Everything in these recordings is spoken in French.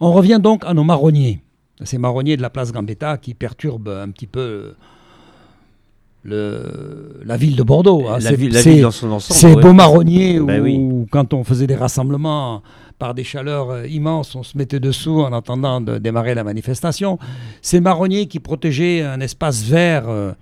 On revient donc à nos marronniers. Ces marronniers de la place Gambetta qui perturbent un petit peu le, la ville de Bordeaux. hein. La, ville, la ville dans son ensemble. Ces ouais. beaux marronniers Ben où, oui. quand on faisait des rassemblements par des chaleurs euh, immenses, on se mettait dessous en attendant de démarrer la manifestation. Ces marronniers qui protégeaient un espace vert euh,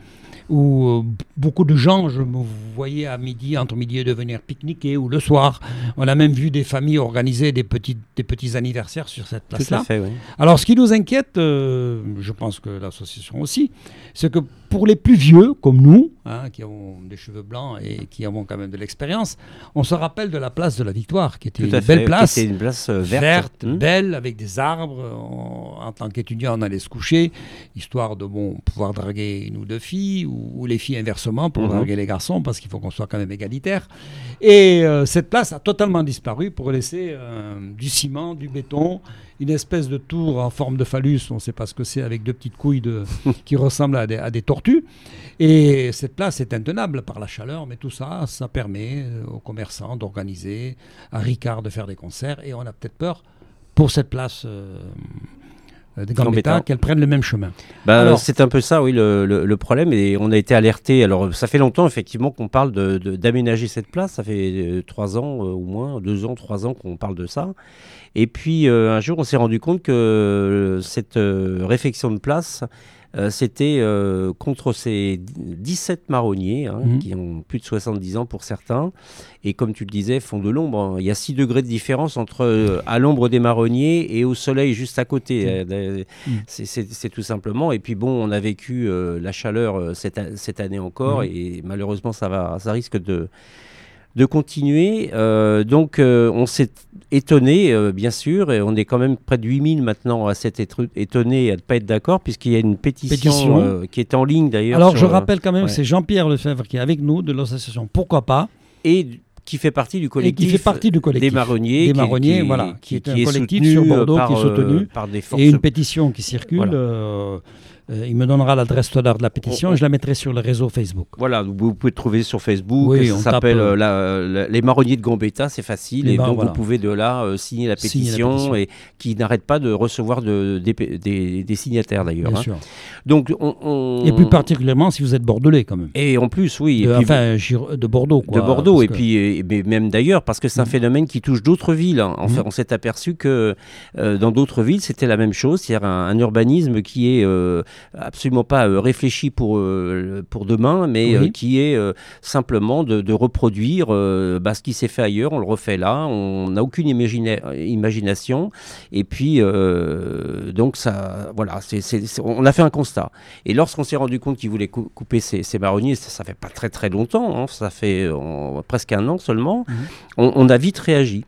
où euh, beaucoup de gens, je me voyais à midi, entre midi et deux, venir pique-niquer ou le soir. On a même vu des familles organiser des petits, des petits anniversaires sur cette place-là. oui. Alors, ce qui nous inquiète, euh, je pense que l'association aussi, c'est que pour les plus vieux, comme nous, hein, qui avons des cheveux blancs et qui avons quand même de l'expérience, on se rappelle de la place de la Victoire, qui était Tout une fait. belle place, C'était une place euh, verte. Hmm. belle, avec des arbres. On- en tant qu'étudiant, on allait se coucher, histoire de bon, pouvoir draguer une ou deux filles, ou, ou les filles inversement pour Mhm. draguer les garçons, parce qu'il faut qu'on soit quand même égalitaire. Et euh, cette place a totalement disparu pour laisser euh, du ciment, du béton, une espèce de tour en forme de phallus, on ne sait pas ce que c'est, avec deux petites couilles de, qui ressemblent à des, à des tortues. Et cette place est intenable par la chaleur, mais tout ça, ça permet euh, aux commerçants d'organiser, à Ricard de faire des concerts, et on a peut-être peur pour cette place euh, de Gambetta Gambetta. qu'elle prenne le même chemin. Bah, Alors- c'est un peu ça, oui, le, le- le problème. Et on a été alerté. Alors, ça fait longtemps, effectivement, qu'on parle de- de- d'aménager cette place. Ça fait euh, trois ans euh, au moins, deux ans, trois ans qu'on parle de ça. Et puis, euh, un jour, on s'est rendu compte que euh, cette euh, réfection de place, euh, c'était euh, contre ces 17 marronniers, hein, Mhm. qui ont plus de 70 ans pour certains. Et comme tu le disais, font de l'ombre. hein. Il y a 6 degrés de différence entre euh, à l'ombre des marronniers et au soleil juste à côté. Mhm. Mhm. c'est- tout simplement. Et puis bon, on a vécu la chaleur cette, année encore, et malheureusement, ça, va, ça risque de, de continuer. Euh, donc, euh, on s'est étonné, euh, bien sûr, et on est quand même près de 8000 maintenant à s'être étonné et à ne pas être d'accord, puisqu'il y a une pétition, Pétition. qui est en ligne d'ailleurs. Alors, sur, je rappelle quand même, ouais. c'est Jean-Pierre Lefebvre qui est avec nous de l'association Pourquoi pas et qui fait partie du et collectif. qui fait partie du collectif. des marronniers, Des marronniers, qui, voilà, qui est un est collectif soutenu, sur Bordeaux par, qui est soutenu. par des forces. Et une pétition qui circule. Voilà. Euh, euh, il me donnera l'adresse tout à l'heure de la pétition On- et je la mettrai sur le réseau Facebook. Voilà, vous, vous pouvez trouver sur Facebook. Oui, ça s'appelle euh, la- les marronniers de Gambetta, c'est facile. Les et donc voilà. vous pouvez de là euh, signer la Signer la pétition, et qui n'arrête pas de recevoir de- des, des- des signataires d'ailleurs. Bien hein. sûr. Donc on, on- Et plus particulièrement si vous êtes bordelais quand même. Et en plus, oui. et De, puis- enfin, de Bordeaux. Quoi, de Bordeaux et que- puis et- mais même d'ailleurs parce que c'est un Mhm. phénomène qui touche d'autres villes. hein. En fait, Mhm. on s'est aperçu que euh, dans d'autres villes c'était la même chose, c'est-à-dire un, un urbanisme qui est euh, absolument pas euh, réfléchi pour euh, pour demain, mais Oui. euh, qui est simplement de, de reproduire bah, ce qui s'est fait ailleurs, on le refait là, on n'a aucune imagina- imagination et puis donc ça voilà, on a fait un constat. Et lorsqu'on s'est rendu compte qu'ils voulaient cou- couper ces, ces marronniers, ça, ça fait pas très très longtemps, hein, ça fait presque un an seulement, on, on a vite réagi.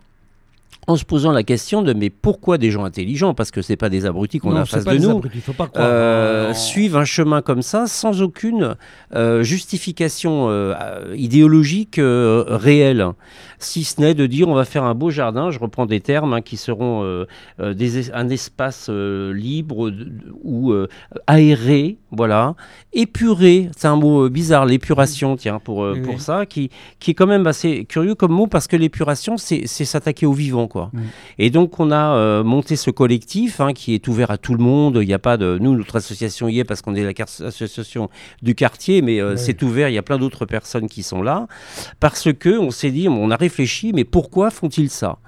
En se posant la question de mais pourquoi des gens intelligents, parce que c'est pas des abrutis qu'on a en face de nous, abrutis, faut pas croire. euh, suivent un chemin comme ça sans aucune euh, justification euh, idéologique réelle, si ce n'est de dire on va faire un beau jardin, je reprends des termes hein, qui seront des un espace libre ou aéré, voilà, épuré, c'est un mot bizarre, l'épuration, tiens, pour, Oui, pour ça, qui, qui est quand même assez curieux comme mot parce que l'épuration, c'est c'est s'attaquer au vivant, quoi. Mm. Et donc, on a euh, monté ce collectif hein, qui est ouvert à tout le monde. Il n'y a pas de. Nous, notre association y est parce qu'on est la car- association du quartier, mais euh, Oui. c'est ouvert. Il y a plein d'autres personnes qui sont là. Parce que on s'est dit, on a réfléchi, mais pourquoi font-ils ça?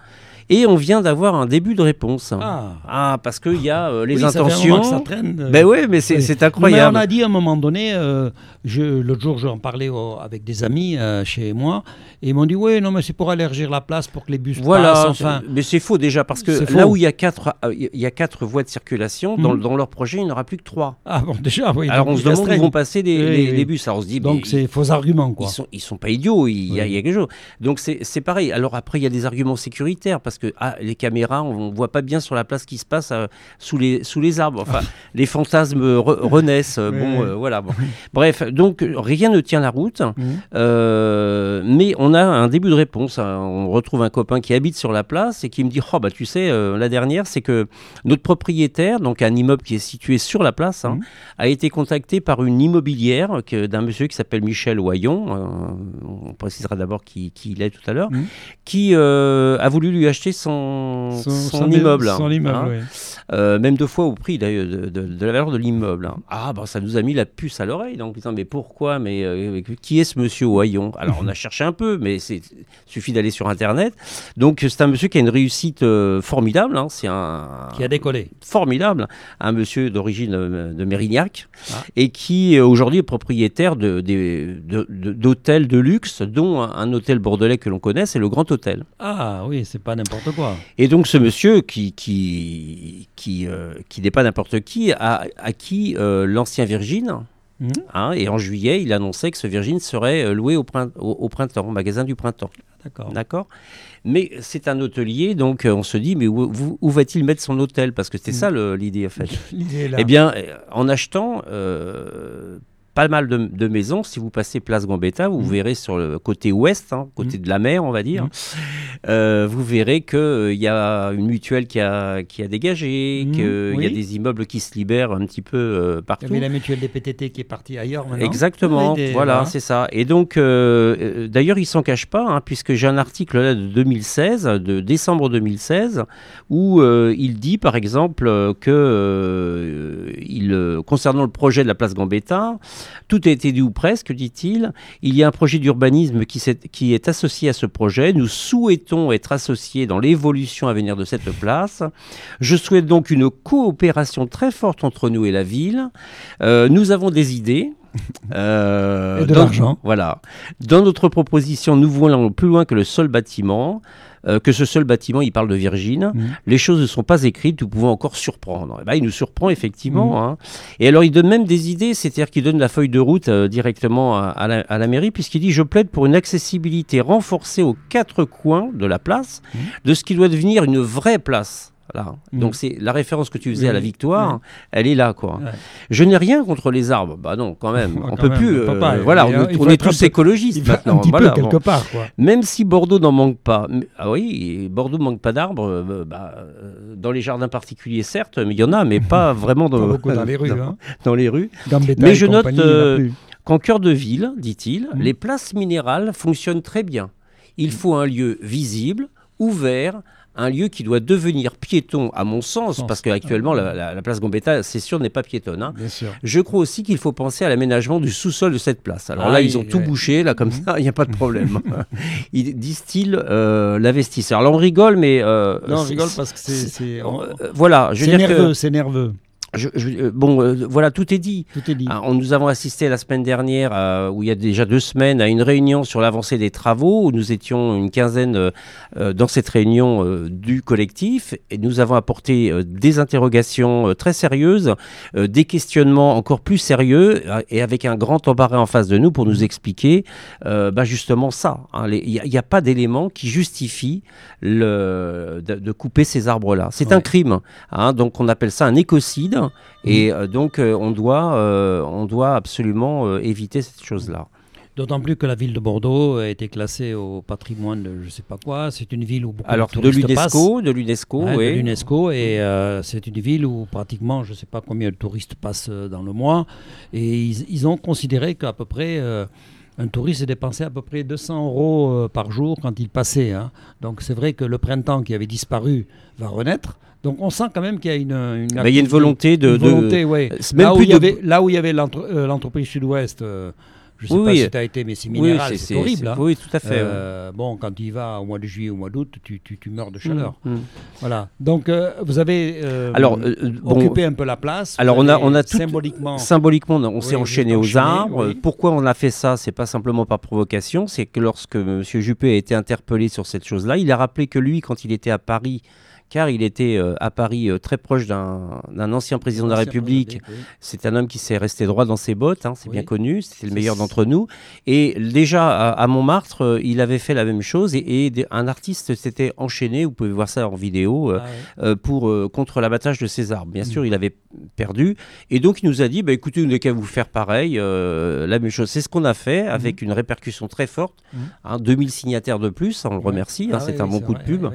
Et on vient d'avoir un début de réponse. Ah, Ah, parce qu'il y a euh, les oui, ça fait un intentions. moment que ça traîne. euh, Ben ouais, mais c'est oui. Non, mais incroyable. on a dit à un moment donné, euh, l'autre jour j'en parlais au- avec des amis euh, chez moi, et ils m'ont dit oui, non mais c'est pour allergir la place, pour que les bus Voilà, passent, enfin. mais c'est faux déjà parce que là faux. où il y a quatre, il y a quatre voies de circulation, dans, Mhm. dans leur projet, il n'y en aura plus que trois. Ah bon, déjà, oui. Alors on se demande où vont passer les, Oui, les- oui. les bus. Alors on se dit, Donc c'est faux arguments, quoi. Ils sont, ils sont pas idiots, il y, a, Oui. il y a quelque chose. Donc c'est c'est pareil. Alors après, il y a des arguments sécuritaires parce que ah, les caméras, on, ne voit pas bien sur la place qui se passe euh, sous, les, sous les arbres. Enfin, les fantasmes re- renaissent. euh, bon, euh, voilà. bon. Bref, donc rien ne tient la route. Euh, mais on a un début de réponse. hein. On retrouve un copain qui habite sur la place et qui me dit Oh, bah, tu sais, la dernière, c'est que notre propriétaire, donc un immeuble qui est situé sur la place, hein, Mhm. a été contacté par une immobilière d'un monsieur qui s'appelle Michel Oyon. euh, on précisera d'abord qui, qui il est tout à l'heure, Mhm. qui a voulu lui acheter son, son, immeuble. Son hein. Euh, même deux fois au prix d'ailleurs de, de- de la valeur de l'immeuble. hein. Ah, bah, ça nous a mis la puce à l'oreille. Donc, disant, mais pourquoi Mais euh, qui est ce monsieur Oyon? Alors, on a cherché un peu, mais c'est suffit d'aller sur Internet. Donc, c'est un monsieur qui a une réussite euh, formidable. hein. C'est un Qui a décollé. formidable, un monsieur d'origine euh, de Mérignac, Ah. et qui euh, aujourd'hui est propriétaire de- des- de- d'hôtels de, luxe, dont un, un hôtel bordelais que l'on connaît, c'est le Grand Hôtel. Ah oui, c'est pas n'importe quoi. Et donc ce monsieur, qui, qui, qui, euh, qui n'est pas n'importe qui, a acquis euh, l'ancien Virgin. Mhm. hein, et en juillet, il annonçait que ce Virgin serait euh, loué au, prin- au- au printemps, au magasin du printemps. D'accord. D'accord Mais c'est un hôtelier, donc euh, on se dit, mais où, où- où va-t-il mettre son hôtel? Parce que c'était Mhm. ça l'idée, en fait. L'idée là. Eh bien, en achetant euh, pas mal de, de maisons, si vous passez Place Gambetta, vous Mhm. verrez sur le côté ouest, hein, côté de la mer, on va dire, Mhm. euh, vous verrez qu'il y a une mutuelle qui a, qui a dégagé, qu'il y a des immeubles qui se libèrent un petit peu euh, Il y partout. avait la mutuelle des PTT qui est partie ailleurs maintenant. Exactement, des- voilà, c'est ça. Et donc, euh, euh, d'ailleurs, il s'en cache pas, hein, puisque j'ai un article là de 2016, de décembre 2016, où euh, il dit, par exemple, euh, que euh, il, euh, concernant le projet de la place Gambetta, tout a été dit ou presque, dit-il. Il y a un projet d'urbanisme qui, est associé à ce projet. Nous souhaitons être associés dans l'évolution à venir de cette place. Je souhaite donc une coopération très forte entre nous et la ville. Euh, nous avons des idées. Euh, Et de l'argent. Voilà. Dans notre proposition, nous voulons plus loin que le seul bâtiment. Euh, que ce seul bâtiment, il parle de Virgin. Mhm. Les choses ne sont pas écrites, nous pouvons encore surprendre. Eh ben, il nous surprend effectivement. Mhm. hein. Et alors, il donne même des idées, c'est-à-dire qu'il donne la feuille de route euh, directement à, à la, à la mairie, puisqu'il dit Je plaide pour une accessibilité renforcée aux quatre coins de la place, Mhm. de ce qui doit devenir une vraie place. Voilà. Mhm. Donc, c'est la référence que tu faisais Oui, à la victoire, Oui. elle est là, quoi. Ouais. Je n'ai rien contre les arbres. Bah non, quand même. Ouais, on quand peut même, plus. euh, pas. voilà, Il on, on est tous peu- écologistes maintenant. un petit voilà, peu bon. quelque part, quoi. Même si Bordeaux n'en manque pas. Ah oui, Bordeaux ne manque pas d'arbres. euh, bah, euh, dans les jardins particuliers, certes, mais il y en a, mais pas vraiment dans, Pas beaucoup dans les rues. dans- Hein. dans les rues. Mais je note, euh. Qu'en cœur de ville, dit-il, Mhm. les places minérales fonctionnent très bien. Il faut un lieu visible, ouvert, un lieu qui doit devenir piéton, à mon sens, Sens. parce qu'actuellement, la, la- la place Gambetta, c'est sûr, n'est pas piétonne. hein. Je crois aussi qu'il faut penser à l'aménagement du sous-sol de cette place. Alors Ah, là, il- ils ont tout bouché, là, comme Mhm. ça, il n'y a pas de problème. ils disent-ils euh, l'investisseur. Alors on rigole, mais. euh, Non, on c'est- rigole parce que c'est. C'est euh, voilà, je veux c'est dire nerveux, que. c'est nerveux. Je- je- euh, bon, euh, voilà, tout est dit. Tout est dit. Ah, on, nous avons assisté la semaine dernière, euh, où il y a déjà deux semaines, à une réunion sur l'avancée des travaux, où nous étions une quinzaine euh, dans cette réunion du collectif, et nous avons apporté des interrogations très sérieuses, des questionnements encore plus sérieux, et avec un grand embarras en face de nous pour nous expliquer bah, justement ça. hein. Il n'y a, pas d'élément qui justifie le, de, de couper ces arbres-là. C'est Ouais. un crime, hein, donc on appelle ça un écocide. Et euh, donc, euh, on, doit, euh, on doit absolument éviter cette chose-là. D'autant plus que la ville de Bordeaux a été classée au patrimoine de je sais pas quoi. C'est une ville où beaucoup Alors, de de touristes passent. l'UNESCO, de l'UNESCO, Ouais, de oui. l'UNESCO et euh, c'est une ville où pratiquement je ne sais pas combien de touristes passent dans le mois et ils, ils ont considéré qu'à peu près euh, un touriste dépensait à peu près 200 euros euh, par jour quand il passait. hein. Donc c'est vrai que le printemps qui avait disparu va renaître. Donc on sent quand même qu'il y a une, une, Bah, il y a une volonté de. une de- volonté, ouais. c'est même Là, où il y avait, là où il y avait l'entre- euh, l'entreprise Sud-Ouest, euh, je ne sais Oui, pas oui. si tu as été, mais c'est Oui, minéral, c'est horrible. hein. Oui, tout à fait. Euh, bon, quand y vas au mois de juillet, au mois d'août, tu, tu, tu meurs de ouais. chaleur. Mm, mm. Voilà. Donc, euh, vous avez euh, Alors, bon, occupé un peu la place. alors, on a- on a tout- symboliquement. Symboliquement, on s'est enchaîné aux arbres. Pourquoi on a fait ça C'est pas simplement par provocation. C'est que lorsque M. Juppé a été interpellé sur cette chose-là, il a rappelé que lui, quand il était à Paris, car il était euh, à Paris euh, très proche d'un ancien président de la République, oui. C'est un homme qui s'est resté droit dans ses bottes, hein, c'est Oui. bien connu, c'était le meilleur d'entre nous. Et déjà à, à Montmartre, euh, il avait fait la même chose et, un artiste s'était enchaîné, vous pouvez voir ça en vidéo, Ah ouais. pour, contre l'abattage de arbres. Bien Mm. sûr, il avait perdu. Et donc il nous a dit, bah, écoutez, vous n'avez qu'à vous faire pareil, la même chose. C'est ce qu'on a fait avec une répercussion très forte. Mm. hein, 2000 signataires de plus, on le remercie, hein, Ah c'est oui, un bon coup de pub.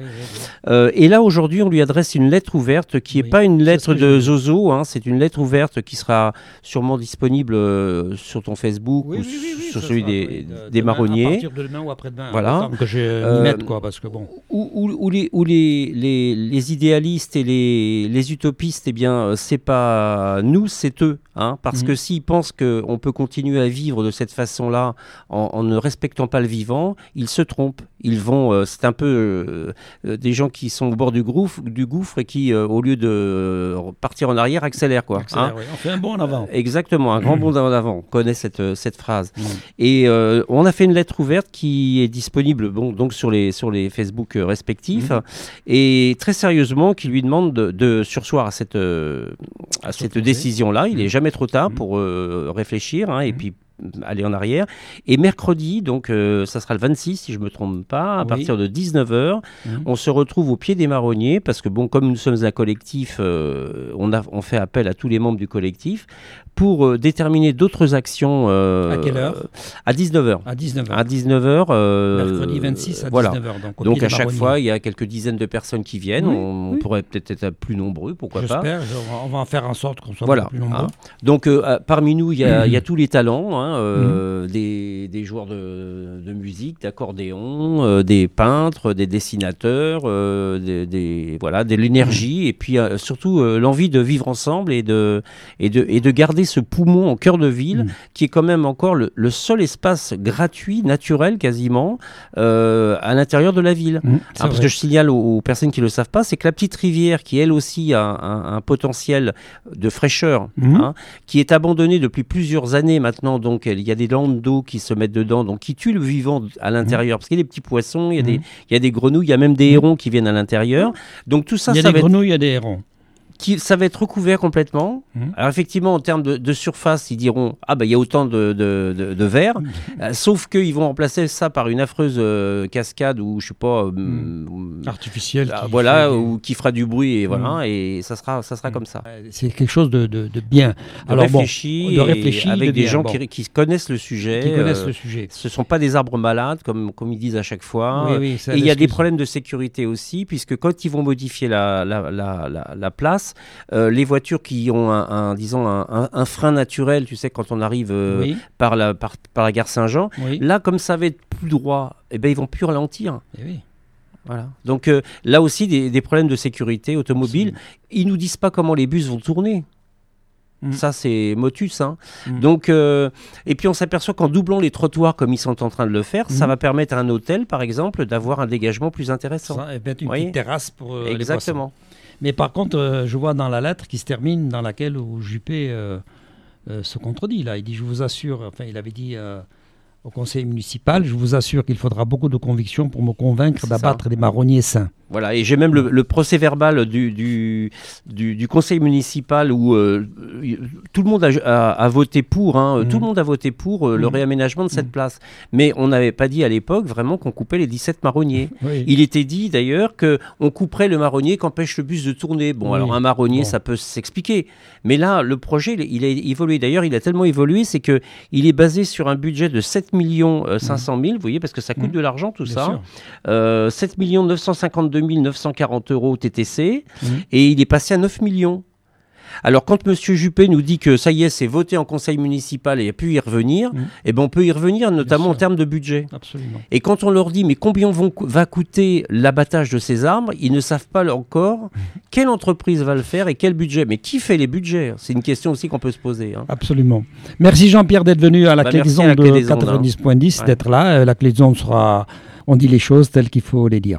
et là, aujourd'hui, aujourd'hui, on lui adresse une lettre ouverte qui n'est Oui, pas une lettre de. Zozo, hein, c'est une lettre ouverte qui sera sûrement disponible euh, sur ton Facebook Oui, ou oui, sur celui sera, des, oui, de- des demain, À marronniers. partir de demain ou après-demain. Voilà. que je Euh, mette, quoi, parce que bon. où, où- où les, où les, les- les idéalistes et les, les utopistes, eh bien, euh, c'est pas nous, c'est eux. Hein, parce Mhm. que s'ils pensent qu'on peut continuer à vivre de cette façon-là en, en ne respectant pas le vivant, ils se trompent. Ils vont, euh, c'est un peu euh, euh, des gens qui sont au bord du gouffre, du gouffre et qui, euh, au lieu de partir en arrière, accélèrent. Quoi, Accélère, hein. oui. On fait un bond en avant. Exactement, un grand bond en avant. On connaît cette, cette phrase. Mm. Et on a fait une lettre ouverte qui est disponible bon, donc sur les, sur les Facebook respectifs Mhm. et très sérieusement qui lui demande de, de sursoir à cette, à cette décision-là. Il n'est Mhm. Jamais trop tard Mhm. pour euh, réfléchir hein, et Mhm. puis aller en arrière. Et mercredi, donc euh, ça sera le 26 si je me trompe pas, à Oui. partir de 19h, Mhm. on se retrouve au pied des marronniers parce que bon, comme nous sommes un collectif, euh, on, a, on fait appel à tous les membres du collectif pour euh, déterminer d'autres actions. euh, À quelle heure À 19h. À 19h. À 19h. Mercredi 26 à voilà. 19h. Donc, Donc à chaque fois, il y a quelques dizaines de personnes qui viennent. Oui, on, on oui. pourrait peut-être être plus nombreux, pourquoi pas. J'espère. je- on va en faire en sorte qu'on soit Voilà. plus nombreux. hein. Donc euh, euh, parmi nous, il y, a- il y a tous les talents, hein, euh, Mhm. des, des joueurs de, de musique, d'accordéon, euh, des peintres, des dessinateurs, euh, des, des- voilà, de l'énergie et puis euh, surtout euh, l'envie de vivre ensemble et de, et, de, et de garder ce poumon au cœur de ville Mhm. qui est quand même encore le, le seul espace gratuit, naturel quasiment, euh, à l'intérieur de la ville. Ah, parce que je signale aux, aux personnes qui ne le savent pas, c'est que la petite rivière, qui elle aussi a un, un potentiel de fraîcheur, Mhm. hein, qui est abandonnée depuis plusieurs années maintenant, donc il y a des landes d'eau qui se mettent dedans, donc qui tuent le vivant à l'intérieur, parce qu'il y a des petits poissons, il y, a des, il y a des grenouilles, il y a même des hérons qui viennent à l'intérieur. Donc tout ça, il y a ça des va, grenouilles, il y a des hérons. Qui- ça va être recouvert complètement. Mhm. Alors effectivement, en termes de, de surface, ils diront ah bah il y a autant de, de, de- de verre, Euh, sauf qu'ils vont remplacer ça par une affreuse euh, cascade ou je sais pas. euh, Mhm. Artificiel. ah, voilà, fait ou qui fera du bruit et voilà, et ça sera, ça sera Mm. comme ça. C'est quelque chose de, de- de bien. De Alors bon, réfléchi, de et réfléchi, avec de des bien, gens bon. qui, qui connaissent le sujet. qui connaissent le sujet. Ce sont pas des arbres malades comme, comme ils disent à chaque fois. Oui, oui, ça Et il y a des problèmes de sécurité aussi, puisque quand ils vont modifier la, la, la, la, la euh, les voitures qui ont un, un, disons un, un- un frein naturel, tu sais, quand on arrive euh, Oui, par, la, par, par la gare Saint-Jean, oui. là, comme ça va être plus droit, eh ben, ils vont plus ralentir. Eh oui. Voilà. Donc euh, là aussi, des, des problèmes de sécurité automobile. Ils nous disent pas comment les bus vont tourner. Mm. Ça, c'est motus. hein. Mm. Donc, euh, et puis on s'aperçoit qu'en doublant les trottoirs comme ils sont en train de le faire, ça Mm. va permettre à un hôtel, par exemple, d'avoir un dégagement plus intéressant. Ça, et peut-être une petite terrasse pour euh, les. Exactement. Mais par contre, euh, je vois dans la lettre qui se termine, dans laquelle où Juppé euh, euh, se contredit. Là. Il dit, je vous assure, enfin il avait dit au conseil municipal, je vous assure qu'il faudra beaucoup de conviction pour me convaincre d'abattre des marronniers sains. Voilà, et j'ai même le, le procès verbal du, du, du, du conseil municipal où euh, tout le monde a, a- a voté pour, hein, Mhm. tout le monde a voté pour euh, le réaménagement de cette Mhm. place. Mais on n'avait pas dit à l'époque vraiment qu'on coupait les 17 marronniers. Oui. Il était dit d'ailleurs que on couperait le marronnier qu'empêche le bus de tourner. Bon, Oui. alors un marronnier, Bon. ça peut s'expliquer. Mais là, le projet, il- il a évolué. D'ailleurs, il a tellement évolué, c'est que il est basé sur un budget de 7 millions euh, 500 000, vous voyez, parce que ça coûte Mhm. de l'argent tout Bien ça. sûr. Euh, 7 952 940 euros TTC, Mhm. et il est passé à 9 millions. Alors quand M. Juppé nous dit que ça y est, c'est voté en conseil municipal et il a pu y revenir, Mhm. eh ben on peut y revenir, notamment en termes de budget. Absolument. Et quand on leur dit mais combien vont va coûter l'abattage de ces arbres, ils ne savent pas encore quelle entreprise va le faire et quel budget. Mais qui fait les budgets? C'est une question aussi qu'on peut se poser. hein. Absolument. Merci Jean-Pierre d'être venu à la Bah, clé des ondes de des ondes, hein. 90.10, Ouais. d'être là. Euh, La clé des ondes sera, on dit les choses telles qu'il faut les dire.